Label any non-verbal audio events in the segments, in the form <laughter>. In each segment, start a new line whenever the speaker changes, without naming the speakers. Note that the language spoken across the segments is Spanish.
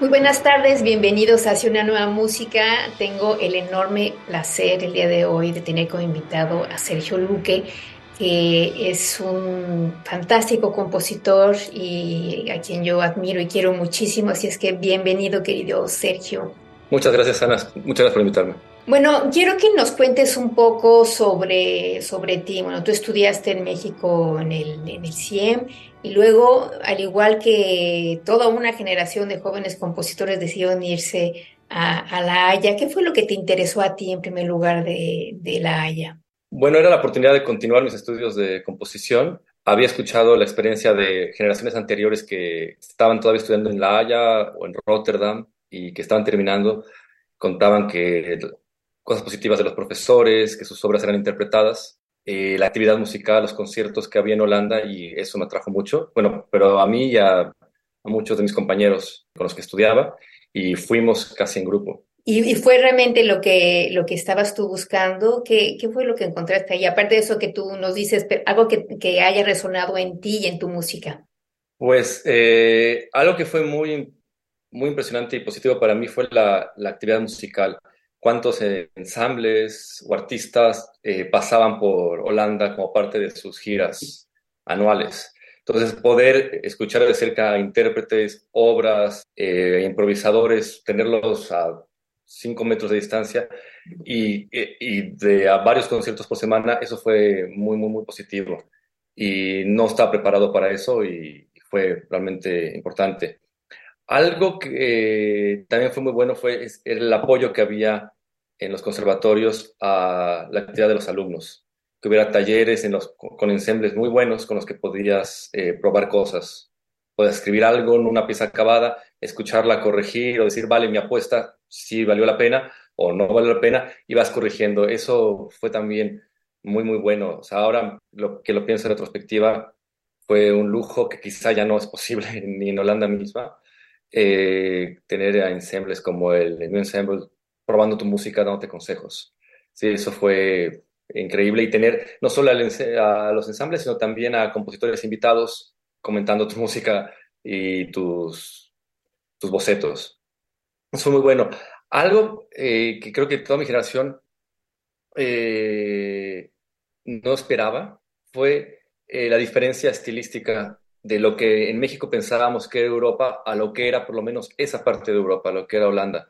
Muy buenas tardes, bienvenidos hacia una nueva música. Tengo el enorme placer el día de hoy de tener como invitado a Sergio Luque, que es un fantástico compositor y a quien yo admiro y quiero muchísimo. Así es que bienvenido, querido Sergio.
Muchas gracias, Ana. Muchas gracias por invitarme.
Bueno, quiero que nos cuentes un poco sobre, sobre ti. Bueno, tú estudiaste en México en el, en el CIEM y luego, al igual que toda una generación de jóvenes compositores decidieron irse a, La Haya, ¿qué fue lo que te interesó a ti en primer lugar de, de La Haya?
Bueno, era la oportunidad de continuar mis estudios de composición. Había escuchado la experiencia de generaciones anteriores que estaban todavía estudiando en La Haya o en Rotterdam y que estaban terminando. Contaban que cosas positivas de los profesores, que sus obras eran interpretadas eh, la actividad musical, los conciertos que había en Holanda y eso me atrajo mucho. Bueno, pero a mí y a, muchos de mis compañeros con los que estudiaba y fuimos casi en grupo.
¿Y, fue realmente lo que, lo que estabas tú buscando? ¿Qué, ¿Qué, fue lo que encontraste ahí? Aparte de eso que tú nos dices, algo que, que haya resonado en ti y en tu música.
Pues eh, algo que fue muy, muy impresionante y positivo para mí fue la, la actividad musical cuántos ensambles o artistas eh, pasaban por Holanda como parte de sus giras anuales. Entonces, poder escuchar de cerca intérpretes, obras, eh, improvisadores, tenerlos a cinco metros de distancia y, y, de a varios conciertos por semana, eso fue muy, muy, muy positivo. Y no estaba preparado para eso y, fue realmente importante. Algo que también fue muy bueno fue el apoyo que había en los conservatorios a la actividad de los alumnos, que hubiera talleres con ensembles muy buenos con los que podías eh, probar cosas. Podías escribir algo en una pieza acabada, escucharla, corregir o decir, vale, mi apuesta sí valió la pena o no valió la pena, y vas corrigiendo. Eso fue también muy, muy bueno. Ahora lo que lo pienso en retrospectiva, fue un lujo que quizá ya no es posible <laughs> ni en Holanda misma, eh, tener ensembles como el New Ensemble probando tu música, dándote consejos. Sí, eso fue increíble y tener no solo a los ensambles, sino también a compositores invitados comentando tu música y tus, tus bocetos. Eso fue muy bueno. Algo eh, que creo que toda mi generación eh, no esperaba fue eh, la diferencia estilística de lo que en México pensábamos que era Europa a lo que era por lo menos esa parte de Europa, lo que era Holanda.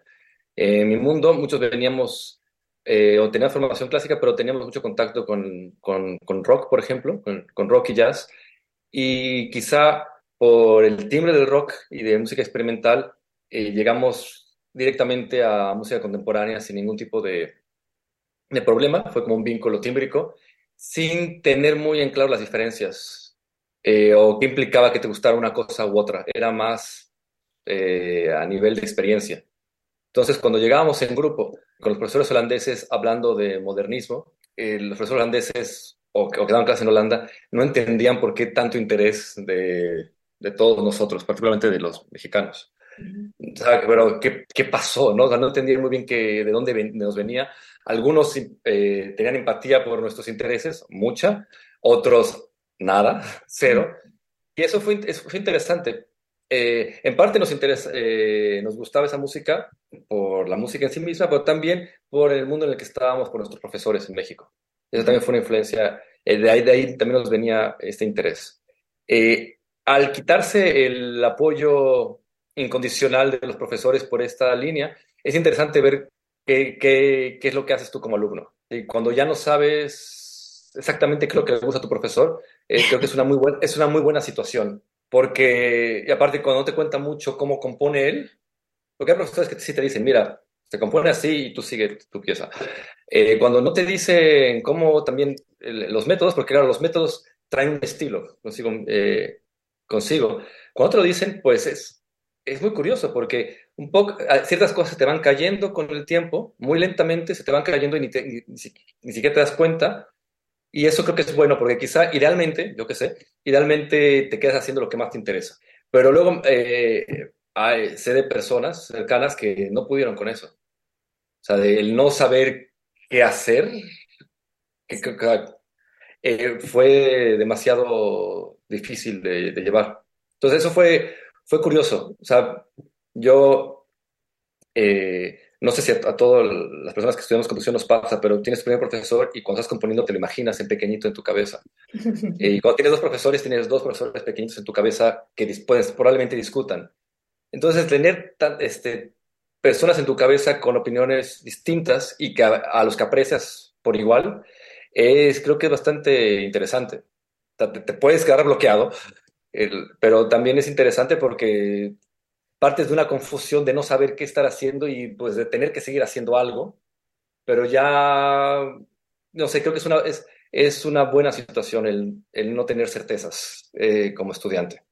En mi mundo, muchos veníamos eh, o teníamos formación clásica, pero teníamos mucho contacto con, con, con rock, por ejemplo, con, con, rock y jazz. Y quizá por el timbre del rock y de música experimental, eh, llegamos directamente a música contemporánea sin ningún tipo de, de problema. Fue como un vínculo tímbrico, sin tener muy en claro las diferencias eh, o qué implicaba que te gustara una cosa u otra. Era más a nivel de experiencia. Entonces, cuando llegábamos en grupo con los profesores holandeses hablando de modernismo, eh, los profesores holandeses o, que daban clase en Holanda no entendían por qué tanto interés de, de todos nosotros, particularmente de los mexicanos. O sea, pero ¿qué, ¿qué, pasó? ¿no? no entendían muy bien que, de dónde nos venía. Algunos eh, tenían empatía por nuestros intereses, mucha, otros nada, <laughs> cero. Y eso fue, eso fue interesante, eh, en parte nos, interesa, eh, nos gustaba esa música por la música en sí misma, pero también por el mundo en el que estábamos, por nuestros profesores en México. Esa también fue una influencia, eh, de, ahí, de ahí también nos venía este interés. al quitarse el apoyo incondicional de los profesores por esta línea, es interesante ver qué, qué, qué es lo que haces tú como alumno. Y cuando ya no sabes exactamente qué es lo que le gusta a tu profesor, eh, creo que es una, muy buena, es una muy buena situación. Porque, y aparte, cuando no te cuenta mucho cómo compone él, porque hay profesores que sí te dicen, mira, se compone así y tú sigue tu pieza. Eh, cuando no te dicen cómo también los métodos, porque claro, los métodos traen un estilo consigo, eh, consigo. Cuando te lo dicen, pues es, es muy curioso porque un poco, ciertas cosas te van cayendo con el tiempo, muy lentamente se te van cayendo y ni, ni, siquiera te das cuenta. Y eso creo que es bueno porque quizá idealmente, yo qué sé, idealmente te quedas haciendo lo que más te interesa. Pero luego eh, hay, sé de personas cercanas que no pudieron con eso. O sea, del no saber qué hacer, que, eh, fue demasiado difícil de, llevar. Entonces eso fue, fue curioso. O sea, yo eh, no sé si a, todas las personas que estudiamos composición nos pasa, pero tienes tu primer profesor y cuando estás componiendo te lo imaginas en pequeñito en tu cabeza. <laughs> y cuando tienes dos profesores, tienes dos profesores pequeñitos en tu cabeza que después probablemente discutan. Entonces, tener este, personas en tu cabeza con opiniones distintas y que a los que aprecias por igual, es, creo que es bastante interesante. Te, puedes quedar bloqueado, pero también es interesante porque partes de una confusión de no saber qué estar haciendo y pues de tener que seguir haciendo algo, pero ya, no sé, creo que es una, es, es una buena situación el, el no tener certezas eh, como estudiante.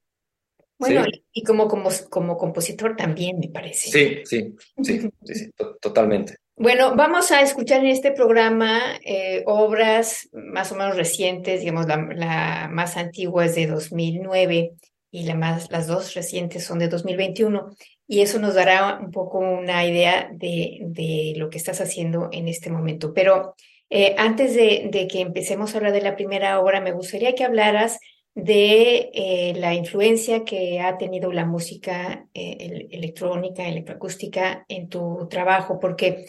Bueno, y como, como, como compositor también, me parece.
Sí, sí, sí, <laughs> sí, totalmente.
Bueno, vamos a escuchar en este programa eh, obras más o menos recientes, digamos, la, más antigua es de 2009 y la más, las dos recientes son de 2021, y eso nos dará un poco una idea de, de lo que estás haciendo en este momento. Pero eh, antes de, de, que empecemos a hablar de la primera obra, me gustaría que hablaras de eh, la influencia que ha tenido la música eh, electrónica, electroacústica en tu trabajo, porque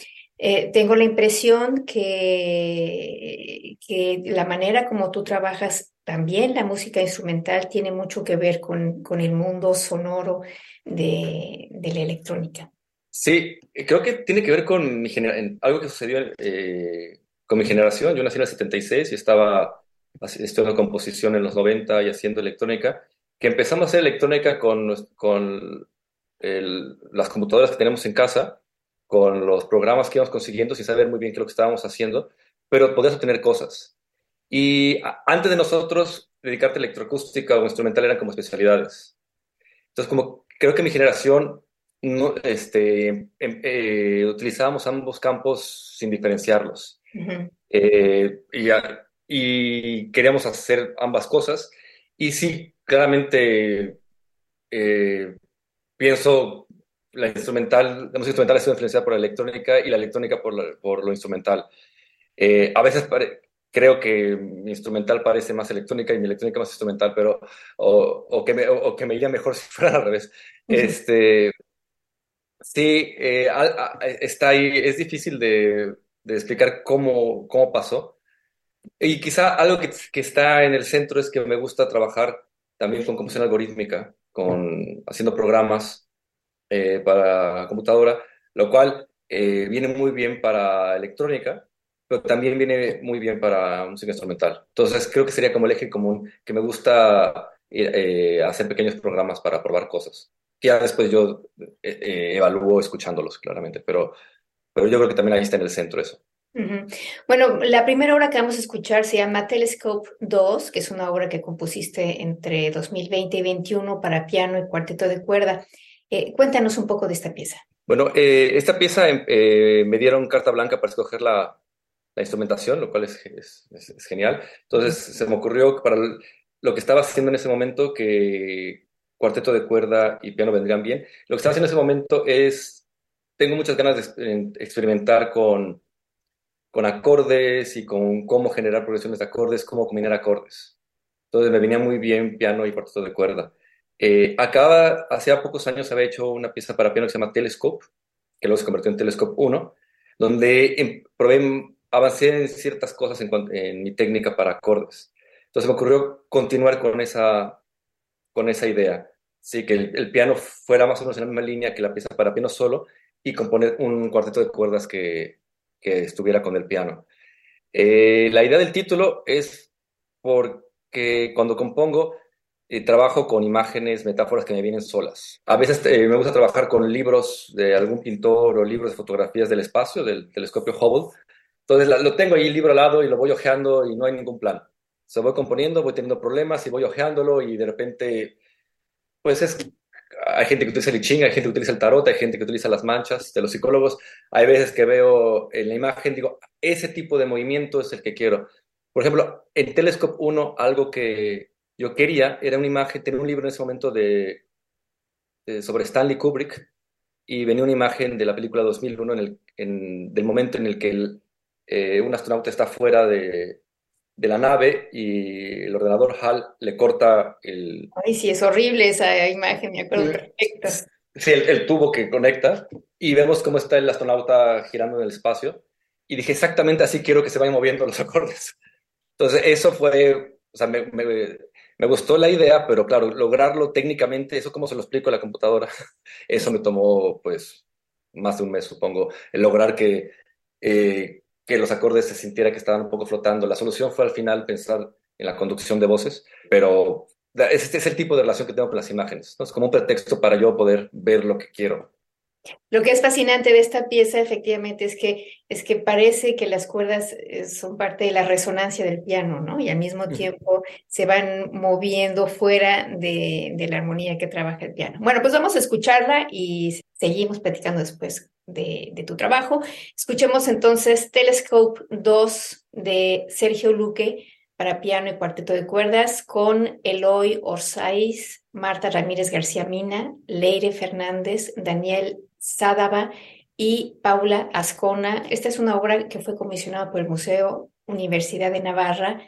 tengo la impresión que, que la manera como tú trabajas también la música instrumental tiene mucho que ver con, con el mundo sonoro de, de, la electrónica.
Sí, creo que tiene que ver con mi algo que sucedió con mi generación. Yo nací en el 76 y estaba estudiando composición en los 90 y haciendo electrónica, que empezamos a hacer electrónica con, con las computadoras que tenemos en casa, con los programas que íbamos consiguiendo sin saber muy bien qué es lo que estábamos haciendo, pero podías obtener cosas. Y antes de nosotros, dedicarte a electroacústica o instrumental eran como especialidades. Entonces, como creo que mi generación no, este, em, eh, utilizábamos ambos campos sin diferenciarlos. Eh, y y queríamos hacer ambas cosas. Y sí, claramente eh, pienso la instrumental, la música instrumental ha sido influenciada por la electrónica y la electrónica por, por lo instrumental. Eh, a veces creo que mi instrumental parece más electrónica y mi electrónica más instrumental, pero o, o que, me, o, que me iría mejor <laughs> si fuera al revés. Este, sí, eh, está ahí, es difícil de, de explicar cómo, cómo pasó, y quizá algo que, que, está en el centro es que me gusta trabajar también con composición algorítmica, con, haciendo programas eh, para computadora, lo cual eh, viene muy bien para electrónica, pero también viene muy bien para música instrumental. Entonces creo que sería como el eje común, que me gusta eh, hacer pequeños programas para probar cosas. Ya después yo evalúo escuchándolos, claramente, pero, pero yo creo que también ahí está en el centro eso.
Bueno, la primera obra que vamos a escuchar se llama Telescope 2, que es una obra que compusiste entre 2020 y 2021 para piano y cuarteto de cuerda. Eh, cuéntanos un poco de esta pieza.
Bueno, eh, esta pieza eh, me dieron carta blanca para escoger la, instrumentación, lo cual es, es, genial. Entonces se me ocurrió para lo que estaba haciendo en ese momento que cuarteto de cuerda y piano vendrían bien. Lo que estaba haciendo en ese momento es, tengo muchas ganas de experimentar con con acordes y con cómo generar progresiones de acordes, cómo combinar acordes. Entonces me venía muy bien piano y cuarteto de cuerda. Eh, acaba, hace pocos años había hecho una pieza para piano que se llama Telescope, que luego se convirtió en Telescope 1, donde em, probé, avancé en ciertas cosas en, mi técnica para acordes. Entonces me ocurrió continuar con esa, con esa idea. Sí, que el, piano fuera más o menos en la misma línea que la pieza para piano solo y componer un cuarteto de cuerdas que, que estuviera con el piano. Eh, la idea del título es porque cuando compongo eh, trabajo con imágenes, metáforas que me vienen solas. A veces eh, me gusta trabajar con libros de algún pintor o libros de fotografías del espacio, del telescopio Hubble. Entonces lo tengo ahí el libro al lado y lo voy ojeando y no hay ningún plan. Se voy componiendo, voy teniendo problemas y voy ojeándolo y de repente, pues es hay gente que utiliza el I Ching, hay gente que utiliza el tarot, hay gente que utiliza las manchas de los psicólogos. Hay veces que veo en la imagen, digo, ese tipo de movimiento es el que quiero. Por ejemplo, en Telescope 1, algo que, yo quería, era una imagen, tenía un libro en ese momento de, sobre Stanley Kubrick y venía una imagen de la película 2001 en el, en, del momento en el que eh, un astronauta está fuera de, de, la nave y el ordenador HAL le corta el...
Ay, sí, es horrible esa imagen, me acuerdo perfecto.
Sí, el, el tubo que conecta y vemos cómo está el astronauta girando en el espacio y dije exactamente así quiero que se vayan moviendo los acordes. Entonces eso fue, o sea, me, me gustó la idea, pero claro, lograrlo técnicamente, eso como se lo explico a la computadora, <laughs> eso me tomó pues más de un mes, supongo, el lograr que, eh, que los acordes se sintiera que estaban un poco flotando. La solución fue al final pensar en la conducción de voces, pero este es el tipo de relación que tengo con las imágenes, ¿no? es como un pretexto para yo poder ver lo que quiero.
Lo que es fascinante de esta pieza, efectivamente, es que, es que parece que las cuerdas eh, son parte de la resonancia del piano, ¿no? Y al mismo tiempo se van moviendo fuera de, de la armonía que trabaja el piano. Bueno, pues vamos a escucharla y seguimos platicando después de, tu trabajo. Escuchemos entonces Telescope 2 de Sergio Luque para piano y cuarteto de cuerdas con Eloy Orsaiz, Marta Ramírez García Mina, Leire Fernández, Daniel Sádava y Paula Ascona. Esta es una obra que fue comisionada por el Museo Universidad de Navarra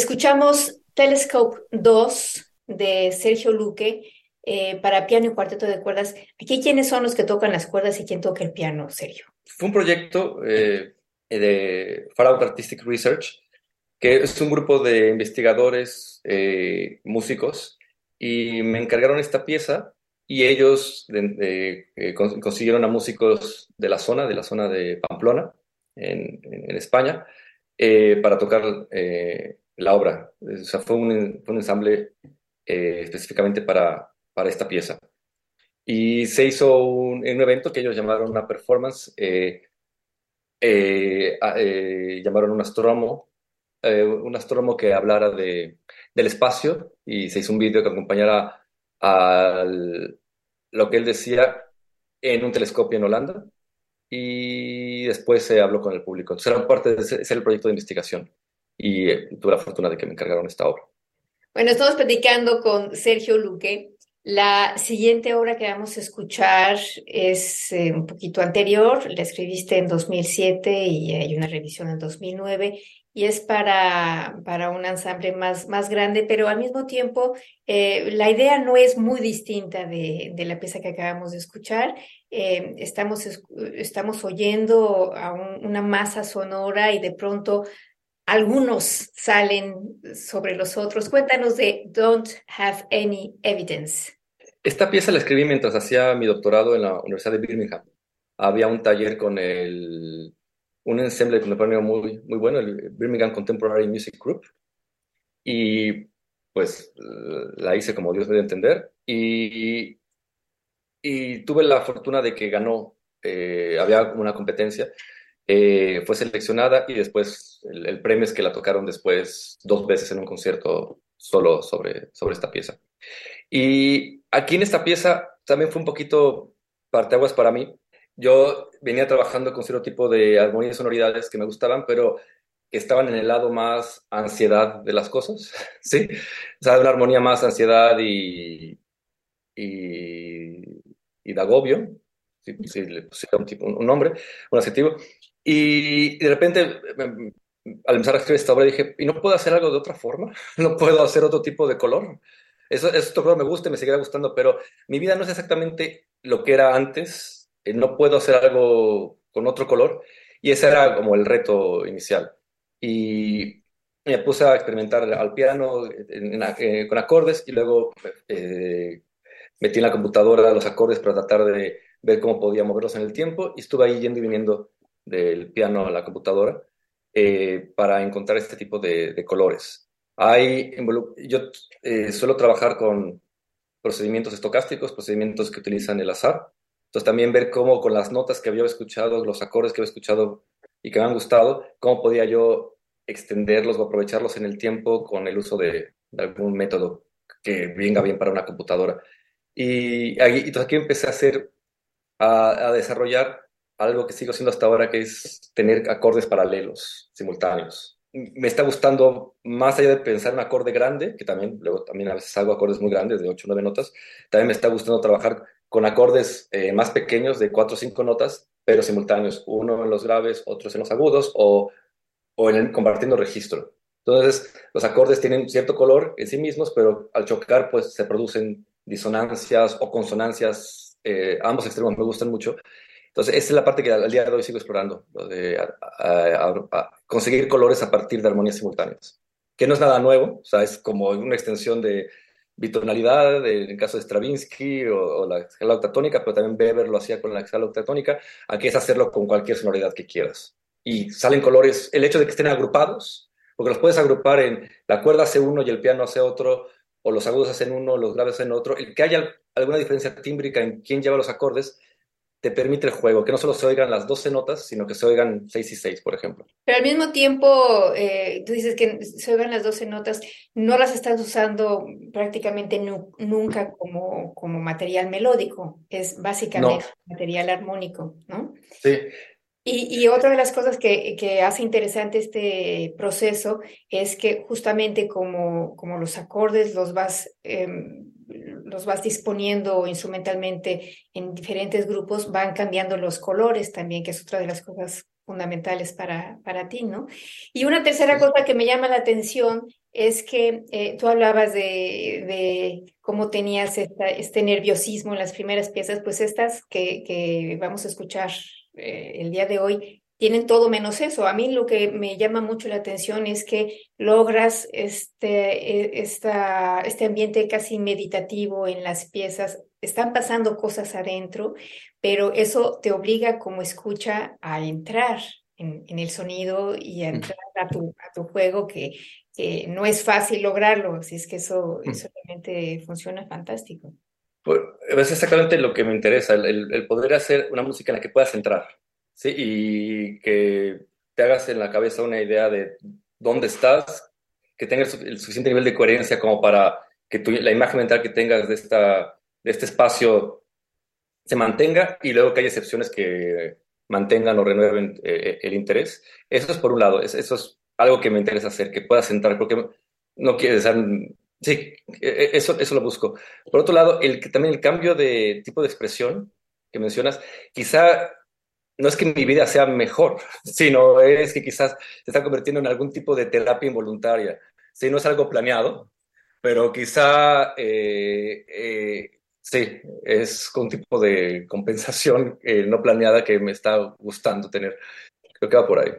Escuchamos Telescope 2 de Sergio Luque eh, para piano y cuarteto de cuerdas. Aquí, ¿quiénes son los que tocan las cuerdas y quién toca el piano, Sergio?
Fue un proyecto eh, de Far Artistic Research, que es un grupo de investigadores, eh, músicos, y me encargaron esta pieza y ellos consiguieron a músicos de la zona, de la zona de Pamplona, en, España para tocar la obra. O sea, fue un, un ensamble específicamente para, para esta pieza. Y se hizo un, un, evento que ellos llamaron una performance, llamaron un astrónomo, un astrónomo que hablara de, del espacio y se hizo un vídeo que acompañara a lo que él decía en un telescopio en Holanda y después se habló con el público. Entonces parte de ese, el proyecto de investigación y eh, tuve la fortuna de que me encargaron esta obra.
Bueno, estamos platicando con Sergio Luque. La siguiente obra que vamos a escuchar es eh, un poquito anterior, la escribiste en 2007 y hay una revisión en 2009 y es para, para un ensamble más, más grande, pero al mismo tiempo eh, la idea no es muy distinta de, de la pieza que acabamos de escuchar. Eh, estamos, estamos oyendo a una masa sonora y de pronto algunos salen sobre los otros. Cuéntanos de Don't Have Any Evidence.
Esta pieza la escribí mientras hacía mi doctorado en la Universidad de Birmingham. Había un taller con el un ensemble contemporáneo muy, muy bueno, el Birmingham Contemporary Music Group. Y pues la hice como Dios debe entender. Y, y tuve la fortuna de que ganó, eh, había una competencia, eh, fue seleccionada y después el, premio es que la tocaron después dos veces en un concierto solo sobre, sobre esta pieza. Y aquí en esta pieza también fue un poquito parteaguas para mí, yo venía trabajando con cierto tipo de armonías sonoridades que me gustaban, pero que estaban en el lado más ansiedad de las cosas, <laughs> ¿sí? O sea, una armonía más ansiedad y, y, y de agobio, si, le pusiera un, tipo, un nombre, un adjetivo. Y, de repente, al empezar a escribir esta obra, dije, ¿y no puedo hacer algo de otra forma? <laughs> ¿No puedo hacer otro tipo de color? Eso, esto me gusta y me seguirá gustando, pero mi vida no es exactamente lo que era antes eh, no puedo hacer algo con otro color. Y ese era como el reto inicial. Y me puse a experimentar al piano eh, con acordes y luego eh, metí en la computadora los acordes para tratar de ver cómo podía moverlos en el tiempo y estuve ahí yendo y viniendo del piano a la computadora para encontrar este tipo de, colores. Hay, yo suelo trabajar con procedimientos estocásticos, procedimientos que utilizan el azar, entonces también ver cómo con las notas que había escuchado, los acordes que había escuchado y que me han gustado, cómo podía yo extenderlos o aprovecharlos en el tiempo con el uso de, algún método que venga bien para una computadora. Y, ahí, entonces aquí empecé a hacer, a, desarrollar algo que sigo haciendo hasta ahora, que es tener acordes paralelos, simultáneos. Me está gustando, más allá de pensar un acorde grande, que también, luego también a veces hago acordes muy grandes de 8 o 9 notas, también me está gustando trabajar con acordes eh, más pequeños de cuatro o cinco notas, pero simultáneos, uno en los graves, otros en los agudos o, o en compartiendo registro. Entonces, los acordes tienen cierto color en sí mismos, pero al chocar, pues se producen disonancias o consonancias. Eh, ambos extremos me gustan mucho. Entonces, esa es la parte que al día de hoy sigo explorando, lo de conseguir colores a partir de armonías simultáneas, que no es nada nuevo, o sea, es como una extensión de, bitonalidad, en el caso de Stravinsky o, la escala octatónica, pero también Weber lo hacía con la escala octatónica. Aquí es hacerlo con cualquier sonoridad que quieras. Y salen colores, el hecho de que estén agrupados, porque los puedes agrupar en la cuerda hace uno y el piano hace otro, o los agudos hacen uno, los graves hacen otro, el que haya alguna diferencia tímbrica en quién lleva los acordes, te permite el juego, que no solo se oigan las 12 notas, sino que se oigan 6 y 6, por ejemplo.
Pero al mismo tiempo, eh, tú dices que se oigan las 12 notas, no las estás usando prácticamente nunca como, como material melódico, es básicamente material armónico, ¿no?
Sí.
Y, y, otra de las cosas que, que, hace interesante este proceso es que justamente como, como los acordes los vas... Em, los vas disponiendo instrumentalmente en diferentes grupos, van cambiando los colores también, que es otra de las cosas fundamentales para, para ti, ¿no? Y una tercera cosa que me llama la atención es que eh, tú hablabas de, de cómo tenías este nerviosismo en las primeras piezas, pues estas que, que vamos a escuchar eh, el día de hoy tienen todo menos eso. A mí lo que me llama mucho la atención es que logras este, e, esta, este ambiente casi meditativo en las piezas. Están pasando cosas adentro, pero eso te obliga como escucha a entrar en, el sonido y a entrar a tu, a tu juego que, que no es fácil lograrlo, así es que eso, eso realmente funciona fantástico.
Pues, es exactamente lo que me interesa, el, el, poder hacer una música en la que puedas entrar, ¿sí? Y que te hagas en la cabeza una idea de dónde estás, que tengas el suficiente nivel de coherencia como para que tu, la imagen mental que tengas de, esta, de este espacio se mantenga y luego que haya excepciones que mantengan o renueven eh, el interés. Eso es por un lado, eso es algo que me interesa hacer, que puedas entrar, porque no quieres ser Sí, e, e, eso, eso lo busco. Por otro lado, el, también el cambio de tipo de expresión que mencionas, quizá no es que mi vida sea mejor, <laughs> sino es que quizás se está convirtiendo en algún tipo de terapia involuntaria. Sí, no es algo planeado, pero quizá eh, eh, sí, es un tipo de compensación eh, no planeada que me está gustando tener. Creo que va por ahí.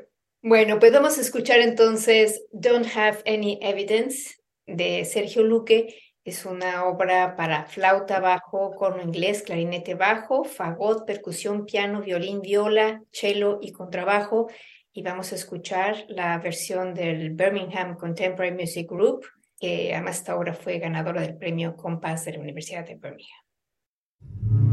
Bueno, pues vamos a escuchar entonces Don't Have Any Evidence de Sergio Luque. Es una obra para flauta bajo, corno inglés, clarinete bajo, fagot, percusión, piano, violín, viola, cello y contrabajo. Y vamos a escuchar la versión del Birmingham Contemporary Music Group, que además esta obra fue ganadora del premio Compass de la Universidad de Birmingham.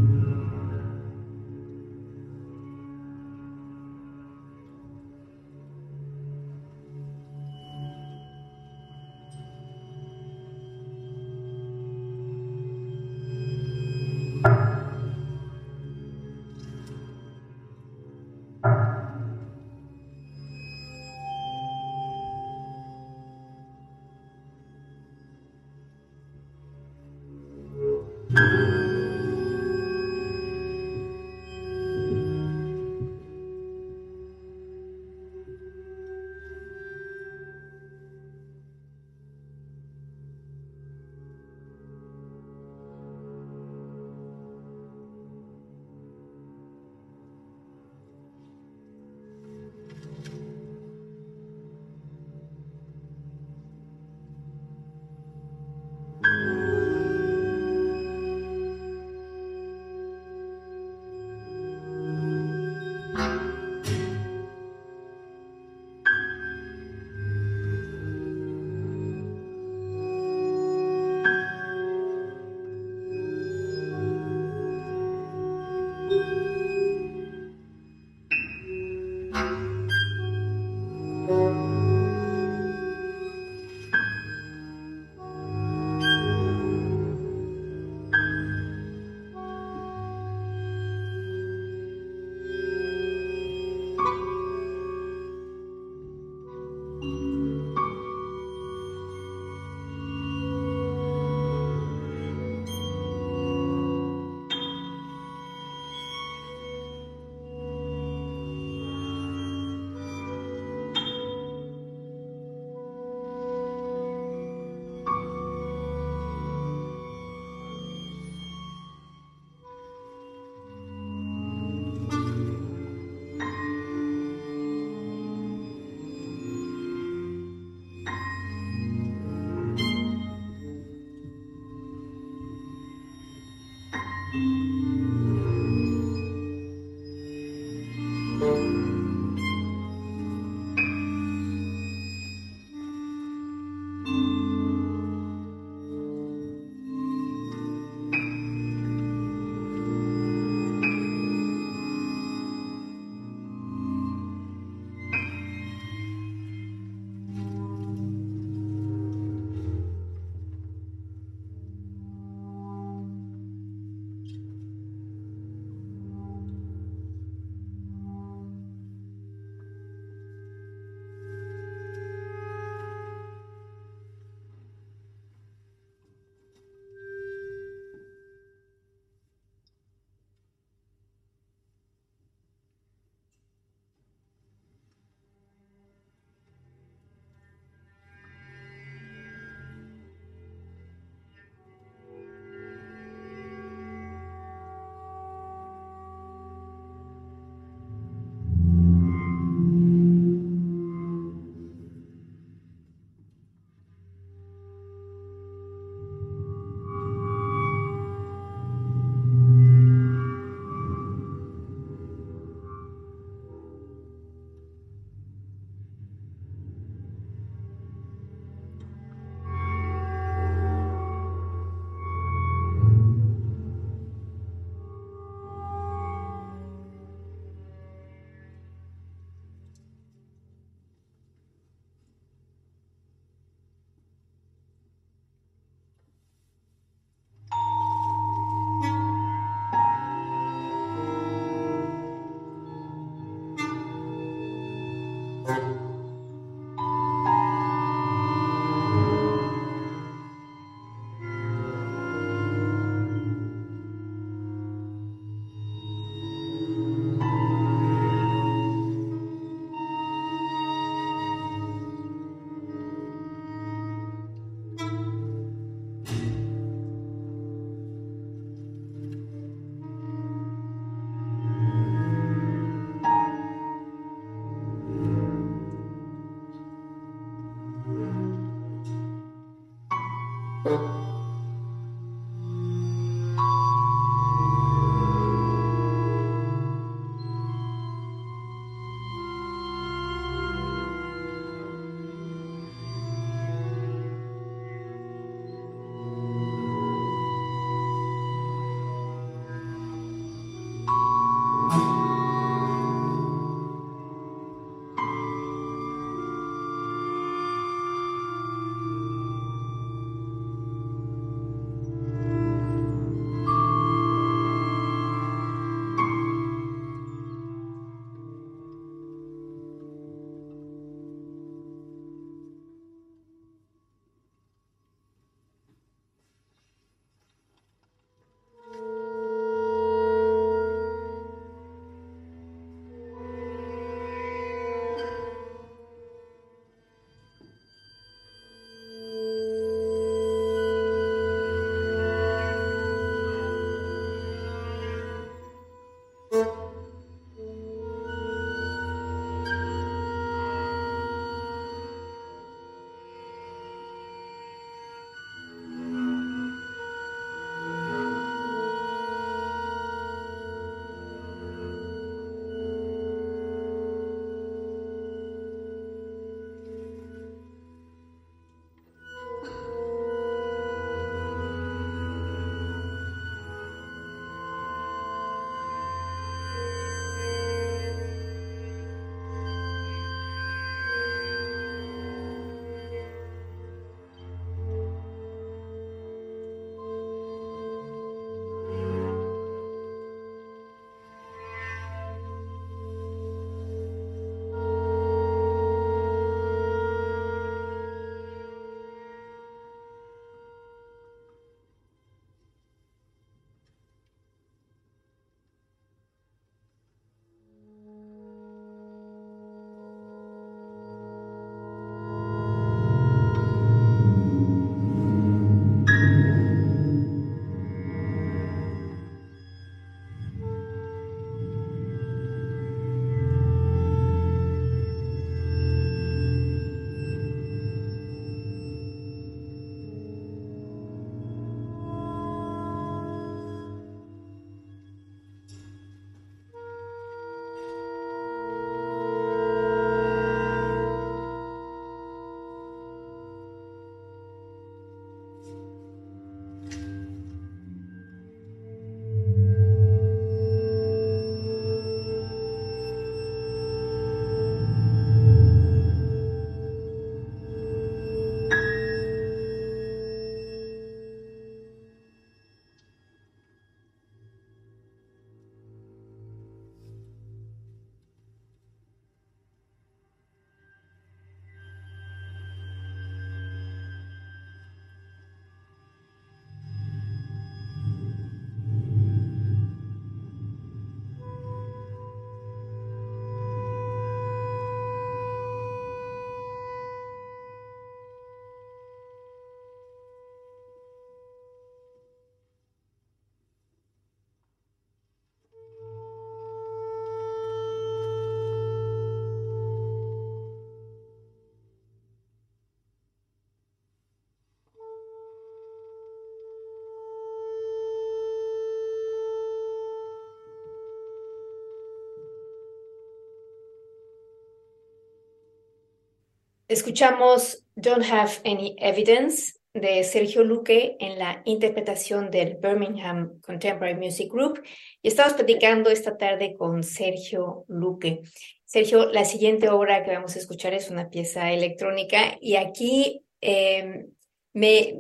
Escuchamos Don't Have Any Evidence de Sergio Luque en la interpretación del Birmingham Contemporary Music Group y estamos platicando esta tarde con Sergio Luque. Sergio, la siguiente obra que vamos a escuchar es una pieza electrónica y aquí em, me,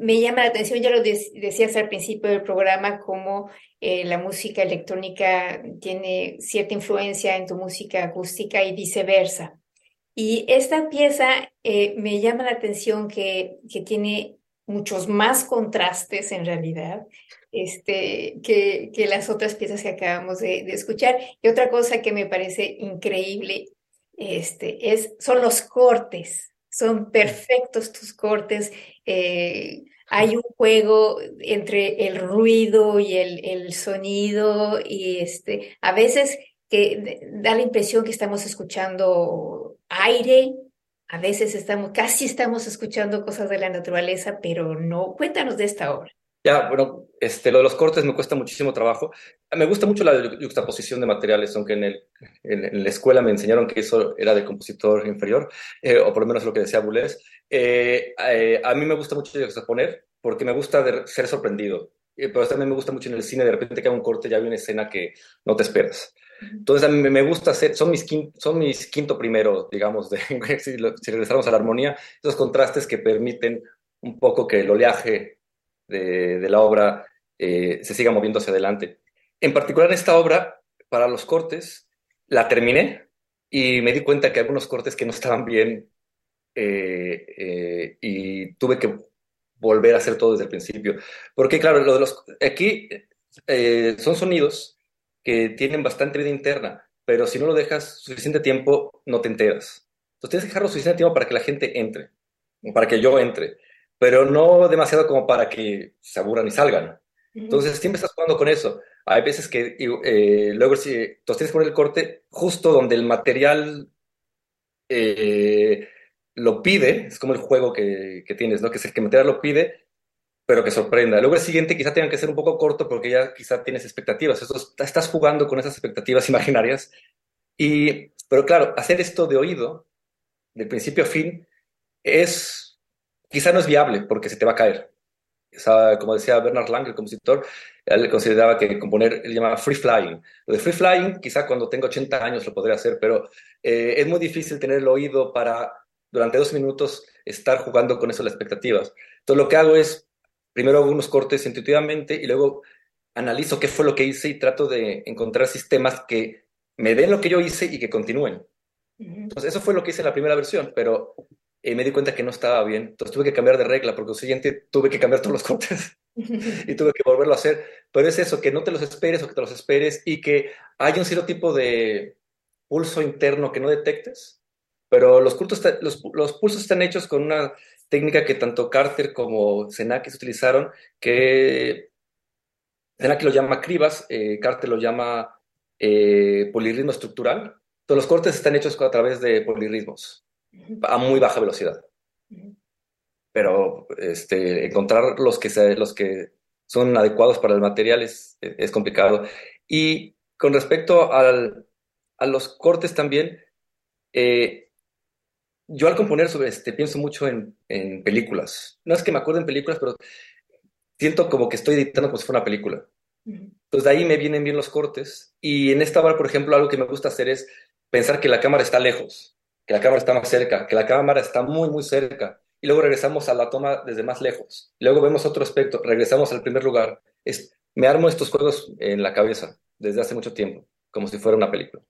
me llama la atención, ya lo decías al principio del programa, cómo eh, la música electrónica tiene cierta influencia en tu música acústica y viceversa. Y esta pieza eh, me llama la atención que, que tiene muchos más contrastes en realidad este, que, que las otras piezas que acabamos de, escuchar. Y otra cosa que me parece increíble este, es, son los cortes. Son perfectos tus cortes. Eh, hay un juego entre el ruido y el, el sonido y este, a veces que da la impresión que estamos escuchando aire, a veces estamos, casi estamos escuchando cosas de la naturaleza, pero no. Cuéntanos de esta obra.
Ya, bueno, este, lo de los cortes me cuesta muchísimo trabajo. Me gusta mucho la juxtaposición de materiales, aunque en, el, en, la escuela me enseñaron que eso era de compositor inferior, eh, o por lo menos lo que decía Boulez. Eh, eh, a mí me gusta mucho juxtaponer porque me gusta ser sorprendido. pero también me gusta mucho en el cine, de repente que hay un corte, ya hay una escena que no te esperas. Entonces a mí me gusta hacer, son mis, quinto, son mis quinto primero, digamos, de, <laughs> si, si regresamos a la armonía, esos contrastes que permiten un poco que el oleaje de, la obra eh, se siga moviendo hacia adelante. En particular en esta obra, para los cortes, la terminé y me di cuenta que algunos cortes que no estaban bien eh, eh, y tuve que volver a hacer todo desde el principio. Porque claro, lo de los, aquí son sonidos que tienen bastante vida interna, pero si no lo dejas suficiente tiempo, no te enteras. Entonces tienes que dejarlo suficiente tiempo para que la gente entre, para que yo entre pero no demasiado como para que se aburran y salgan. Entonces, siempre estás jugando con eso. Hay veces que eh, luego si, entonces tienes que poner el corte justo donde el material eh, lo pide, es como el juego que, que, tienes, ¿no? Que es el que material lo pide, pero que sorprenda. Luego el siguiente quizá tenga que ser un poco corto porque ya quizá tienes expectativas. estás jugando con esas expectativas <laughs> imaginarias. Y, pero claro, hacer esto de oído, de principio a fin, es quizá no es viable porque se te va a caer. como decía Bernard Lang, el compositor, él consideraba que componer, él llamaba free flying. Lo de free flying, quizá cuando tenga 80 años lo podré hacer, pero eh, es muy difícil tener el oído para durante dos minutos estar jugando con eso las expectativas. Entonces lo que hago es, primero hago unos cortes intuitivamente y luego analizo qué fue lo que hice y trato de encontrar sistemas que me den lo que yo hice y que continúen. Entonces eso fue lo que hice en la primera versión, pero y me di cuenta que no estaba bien. Entonces tuve que cambiar de regla, porque el siguiente tuve que cambiar todos los cortes <laughs> y tuve que volverlo a hacer. Pero es eso, que no te los esperes o que te los esperes y que hay un cierto tipo de pulso interno que no detectes. Pero los, los, los pulsos están hechos con una técnica que tanto Carter como Senakis utilizaron, que Senakis lo llama cribas, eh, Carter lo llama eh, polirritmo estructural. Todos los cortes están hechos a través de polirritmos a muy baja velocidad. Pero este, encontrar los que, son adecuados para el material es, es complicado. Y con respecto al, a los cortes también, eh, yo al componer sobre este, pienso mucho en, en, películas. No es que me acuerde en películas, pero siento como que estoy editando como si fuera una película. Entonces de ahí me vienen bien los cortes. Y en esta obra, por ejemplo, algo que me gusta hacer es pensar que la cámara está lejos que la cámara está más cerca, que la cámara está muy, muy cerca, y luego regresamos a la toma desde más lejos, luego vemos otro aspecto, regresamos al primer lugar. Es, me armo estos juegos en la cabeza desde hace mucho tiempo, como si fuera una película.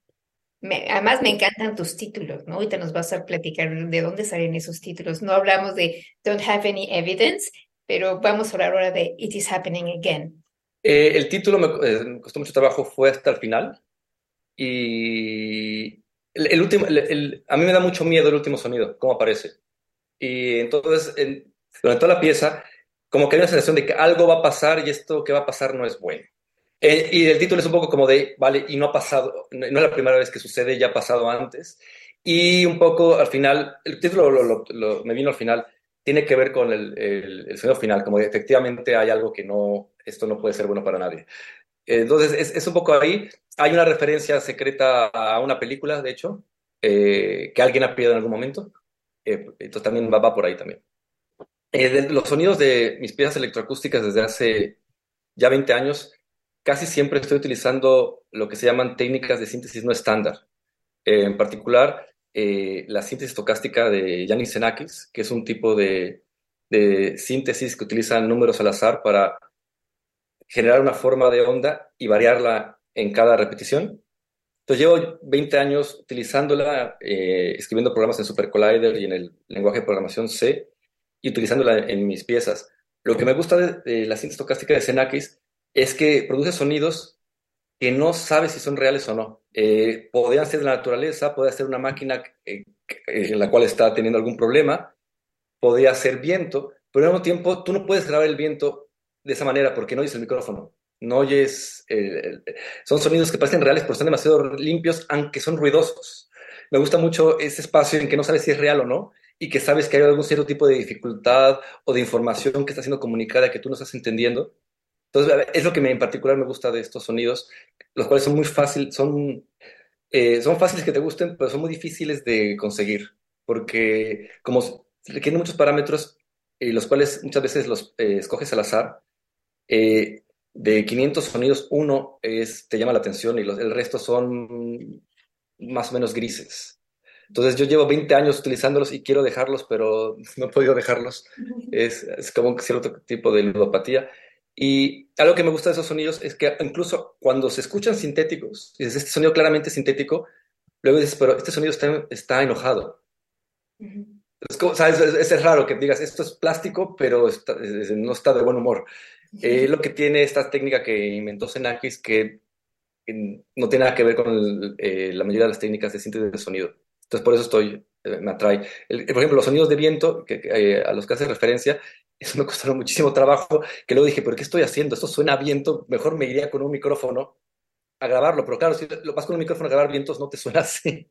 Además me encantan tus títulos, ¿no? Ahorita nos vas a platicar de dónde salen esos títulos. No hablamos de Don't Have Any Evidence, pero vamos a hablar ahora de It Is Happening Again.
Eh, el título me, eh, me, costó mucho trabajo, fue hasta el final. Y el, último, a mí me da mucho miedo el último sonido, cómo aparece. Y entonces, durante toda la pieza, como que hay una sensación de que algo va a pasar y esto que va a pasar no es bueno. Eh, y el título es un poco como de, vale, y no ha pasado, no, es la primera vez que sucede, ya ha pasado antes. Y un poco al final, el título lo, me vino al final, tiene que ver con el, el, sonido final, como de, efectivamente hay algo que no, esto no puede ser bueno para nadie. Entonces, es, es, un poco ahí. Hay una referencia secreta a una película, de hecho, eh, que alguien ha pedido en algún momento. Eh, entonces, también va, va, por ahí también. Eh, los sonidos de mis piezas electroacústicas desde hace ya 20 años, casi siempre estoy utilizando lo que se llaman técnicas de síntesis no estándar. en particular, la síntesis estocástica de Yanis Xenakis, que es un tipo de, de síntesis que utiliza números al azar para generar una forma de onda y variarla en cada repetición. Entonces llevo 20 años utilizándola, eh, escribiendo programas en Super Collider y en el lenguaje de programación C y utilizándola en mis piezas. Lo que me gusta de, la síntesis estocástica de Xenakis es que produce sonidos que no sabes si son reales o no. Eh, podrían ser de la naturaleza, puede ser una máquina eh, en la cual está teniendo algún problema, podría ser viento, pero al mismo tiempo tú no puedes grabar el viento de esa manera porque no oyes el micrófono. No oyes. son sonidos que parecen reales, pero están demasiado limpios, aunque son ruidosos. me gusta mucho ese espacio en que no sabes si es real o no y que sabes que hay algún cierto tipo de dificultad o de información que está siendo comunicada que tú no estás entendiendo. Entonces, es lo que me, en particular me gusta de estos sonidos, los cuales son muy fáciles, son, eh, son fáciles que te gusten, pero son muy difíciles de conseguir, porque como requieren muchos parámetros, y los cuales muchas veces los eh, escoges al azar, eh, de 500 sonidos, uno es, te llama la atención y los, el resto son más o menos grises. Entonces yo llevo 20 años utilizándolos y quiero dejarlos, pero <laughs> no he podido dejarlos. Es, es como un cierto tipo de ludopatía. Y algo que me gusta de esos sonidos es que incluso cuando se escuchan sintéticos, y dices, este sonido claramente sintético, luego dices, pero este sonido está, está enojado. Es, como, ¿sabes? Es, raro que digas, esto es plástico, pero no está de buen humor. Eh, lo que tiene esta técnica que inventó Xenakis, que no tiene nada que ver con eh, la mayoría de las técnicas de síntesis de sonido. Entonces, por eso estoy, eh, me atrae. por ejemplo, los sonidos de viento, que, a los que hace referencia, eso me costaron muchísimo trabajo, que luego dije, ¿pero qué estoy haciendo? Esto suena a viento, mejor me iría con un micrófono a grabarlo, pero claro, si lo vas con un micrófono a grabar vientos, no te suena <laughs> así.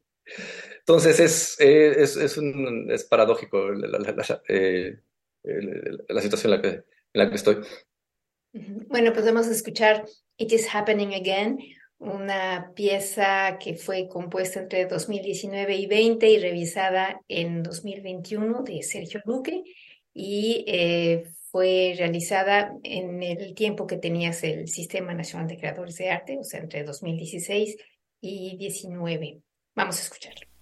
Entonces, es, es, es, un, es paradójico la, la, la, situación en la que, en la que estoy.
Bueno, a escuchar It is Happening Again, una pieza que fue compuesta entre 2019 y 20 y revisada en 2021 de Sergio Luque y eh, fue realizada en el tiempo que tenías el Sistema Nacional de Creadores de Arte, o sea, entre 2016 y 19. Vamos a escucharlo.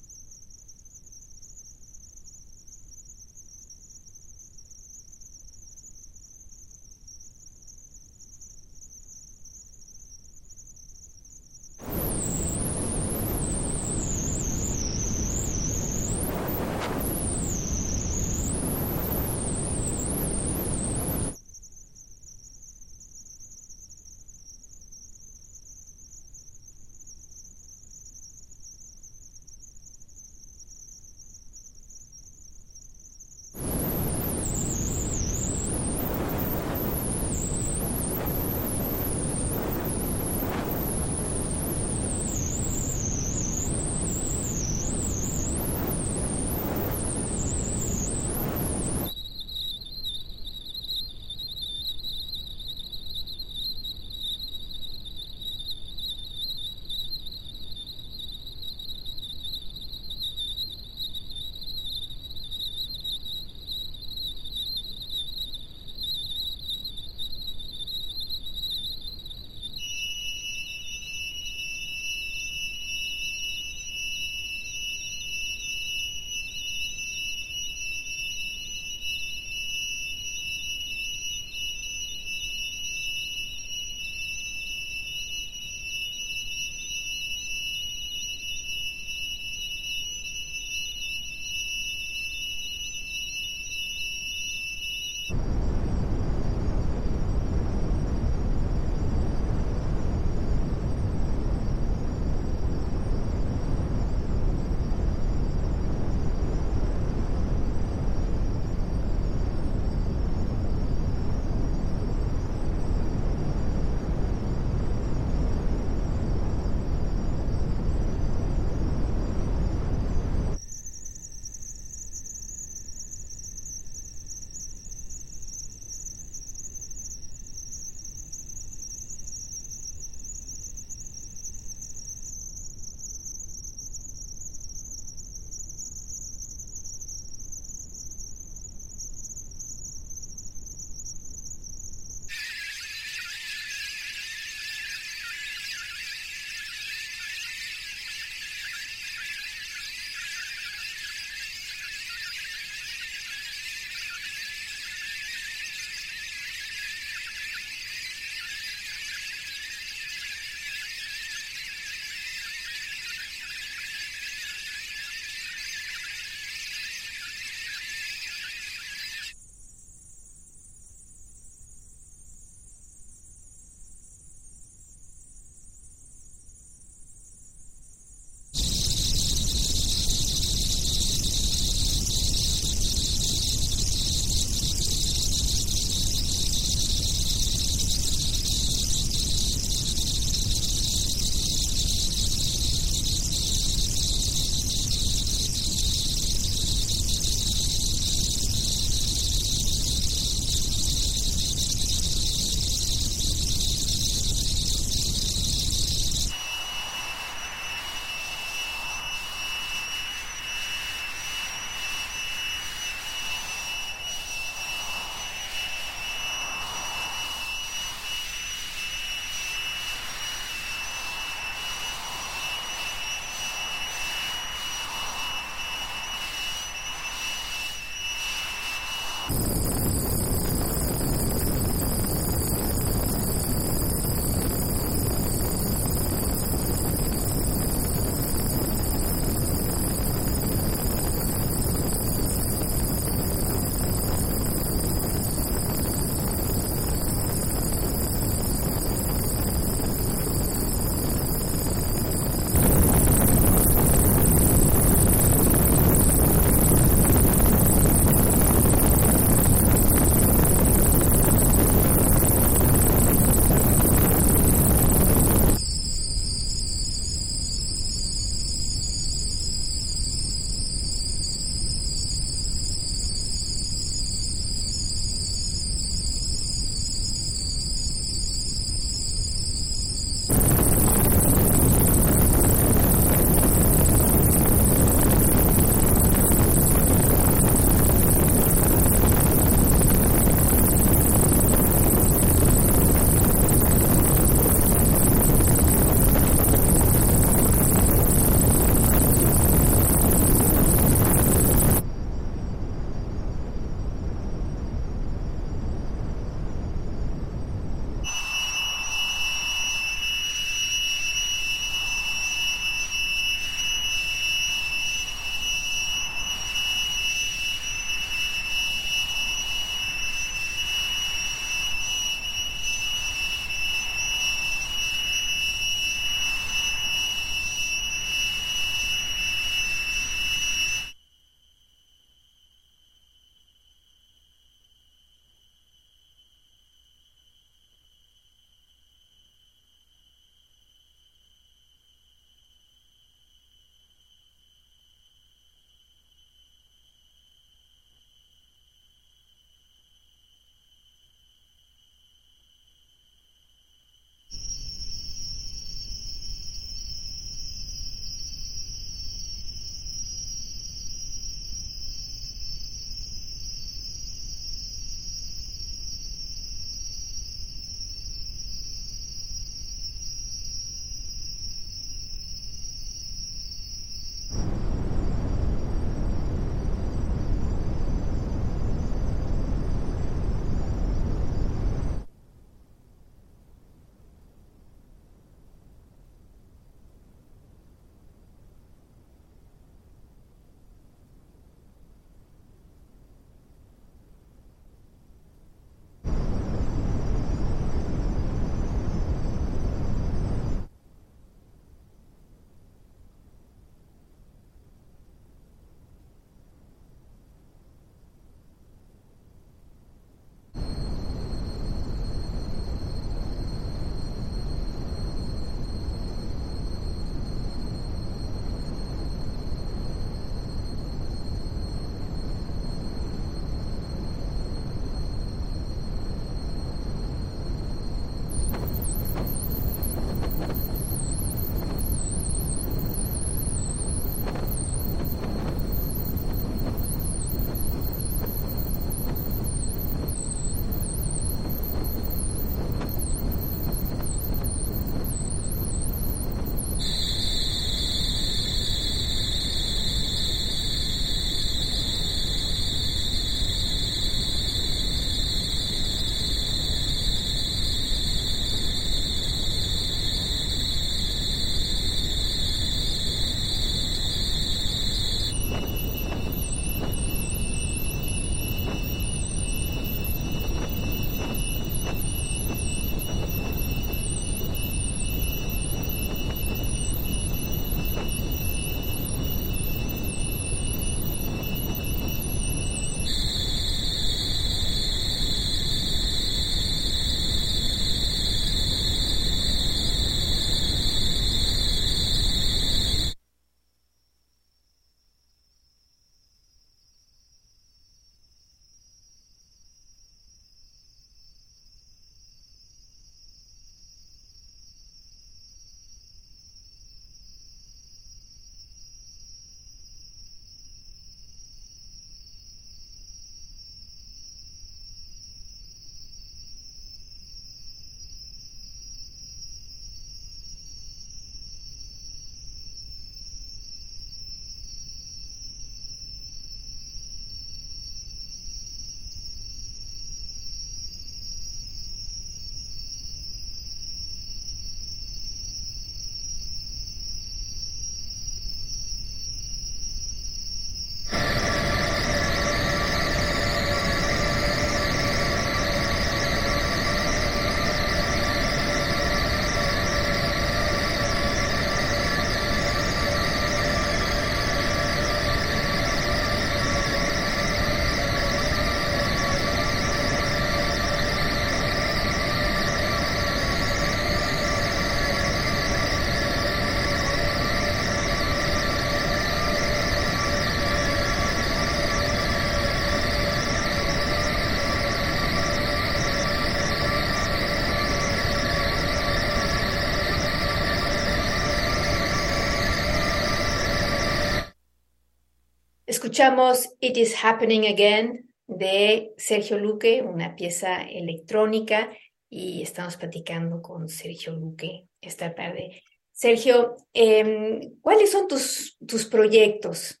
Escuchamos It Is Happening Again de Sergio Luque, una pieza electrónica, y estamos platicando con Sergio Luque esta tarde. Sergio, em, ¿cuáles son tus, tus proyectos?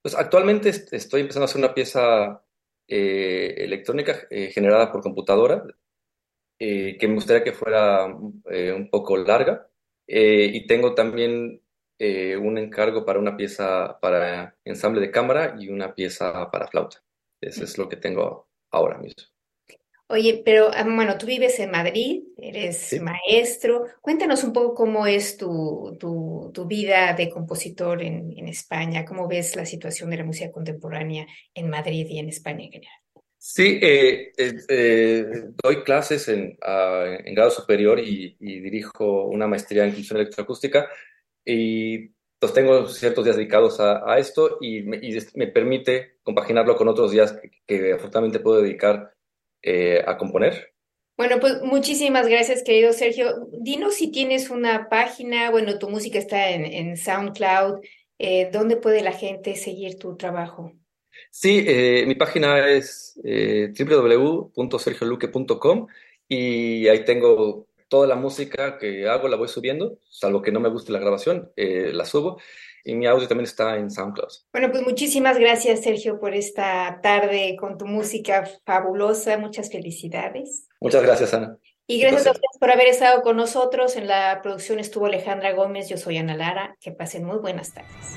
Pues actualmente estoy empezando a hacer una pieza eh, electrónica eh, generada por computadora, eh, que me gustaría que fuera un poco larga. y tengo también un encargo para una pieza para ensamble de cámara y una pieza para flauta. Eso es lo que tengo ahora mismo.
Oye, pero ah, bueno, tú vives en Madrid, eres maestro. Cuéntanos un poco cómo es tu, tu, vida de compositor en, en, España, cómo ves la situación de la música contemporánea en Madrid y en España en general.
Sí, eh, eh, eh, doy clases en, en grado superior y, dirijo una maestría en inclusión electroacústica y pues tengo ciertos días dedicados a, a esto y me, y me, permite compaginarlo con otros días que, que afortunadamente puedo dedicar eh, a componer.
Bueno, pues muchísimas gracias, querido Sergio. Dinos si tienes una página, bueno, tu música está en, SoundCloud, eh, ¿dónde puede la gente seguir tu trabajo?
Sí, eh, mi página es www.sergioluque.com y ahí tengo toda la música que hago, la voy subiendo, salvo que no me guste la grabación, la subo y mi audio también está en SoundCloud.
Bueno, pues muchísimas gracias, Sergio, por esta tarde con tu música fabulosa. Muchas felicidades.
Muchas gracias, Ana.
Y gracias a ustedes por haber estado con nosotros. En la producción estuvo Alejandra Gómez, yo soy Ana Lara. Que pasen muy buenas tardes.